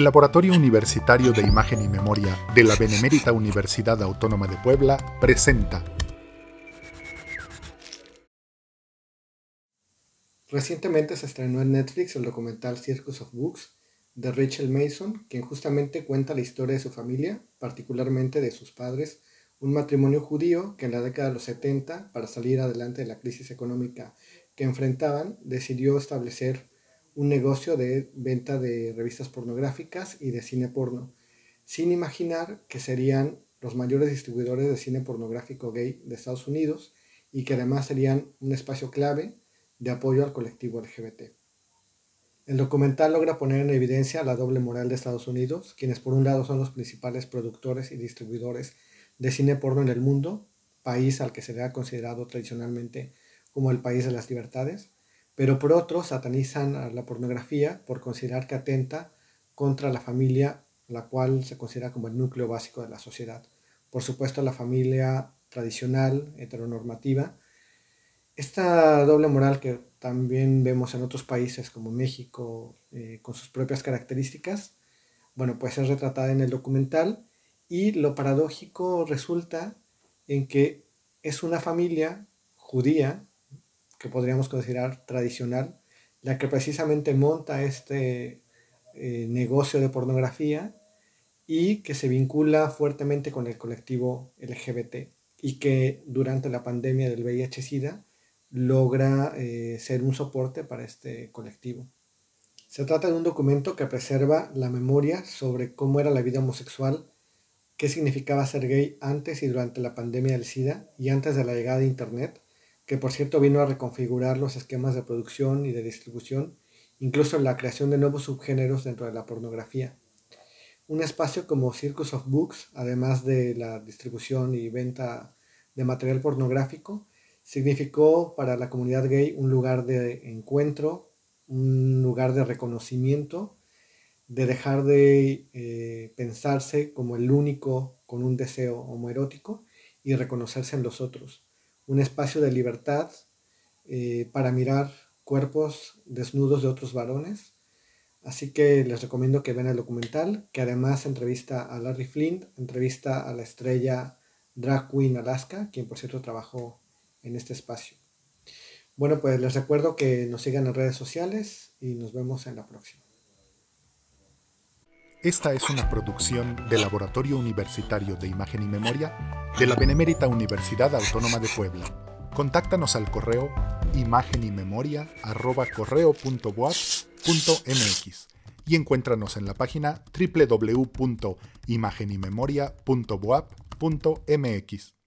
El Laboratorio Universitario de Imagen y Memoria de la Benemérita Universidad Autónoma de Puebla presenta. Recientemente se estrenó en Netflix el documental Circus of Books de Rachel Mason, quien justamente cuenta la historia de su familia, particularmente de sus padres, un matrimonio judío que en la década de los 70, para salir adelante de la crisis económica que enfrentaban, decidió establecer un negocio de venta de revistas pornográficas y de cine porno, sin imaginar que serían los mayores distribuidores de cine pornográfico gay de Estados Unidos y que además serían un espacio clave de apoyo al colectivo LGBT. El documental logra poner en evidencia la doble moral de Estados Unidos, quienes por un lado son los principales productores y distribuidores de cine porno en el mundo, país al que se le ha considerado tradicionalmente como el país de las libertades, pero por otro satanizan a la pornografía por considerar que atenta contra la familia, la cual se considera como el núcleo básico de la sociedad. Por supuesto, la familia tradicional, heteronormativa. Esta doble moral que también vemos en otros países como México, eh, con sus propias características, bueno, pues es retratada en el documental y lo paradójico resulta en que es una familia judía que podríamos considerar tradicional, la que precisamente monta este eh, negocio de pornografía y que se vincula fuertemente con el colectivo LGBT y que durante la pandemia del VIH-Sida logra eh, ser un soporte para este colectivo. Se trata de un documento que preserva la memoria sobre cómo era la vida homosexual, qué significaba ser gay antes y durante la pandemia del SIDA y antes de la llegada de Internet, que por cierto vino a reconfigurar los esquemas de producción y de distribución, incluso la creación de nuevos subgéneros dentro de la pornografía. Un espacio como Circus of Books, además de la distribución y venta de material pornográfico, significó para la comunidad gay un lugar de encuentro, un lugar de reconocimiento, de dejar de eh, pensarse como el único con un deseo homoerótico y reconocerse en los otros un espacio de libertad eh, para mirar cuerpos desnudos de otros varones. Así que les recomiendo que vean el documental, que además entrevista a Larry Flint, entrevista a la estrella Drag Queen Alaska, quien por cierto trabajó en este espacio. Bueno, pues les recuerdo que nos sigan en redes sociales y nos vemos en la próxima. Esta es una producción del Laboratorio Universitario de Imagen y Memoria de la Benemérita Universidad Autónoma de Puebla. Contáctanos al correo imagenymemoria.correo.boap.mx y encuéntranos en la página www.imagenymemoria.boap.mx.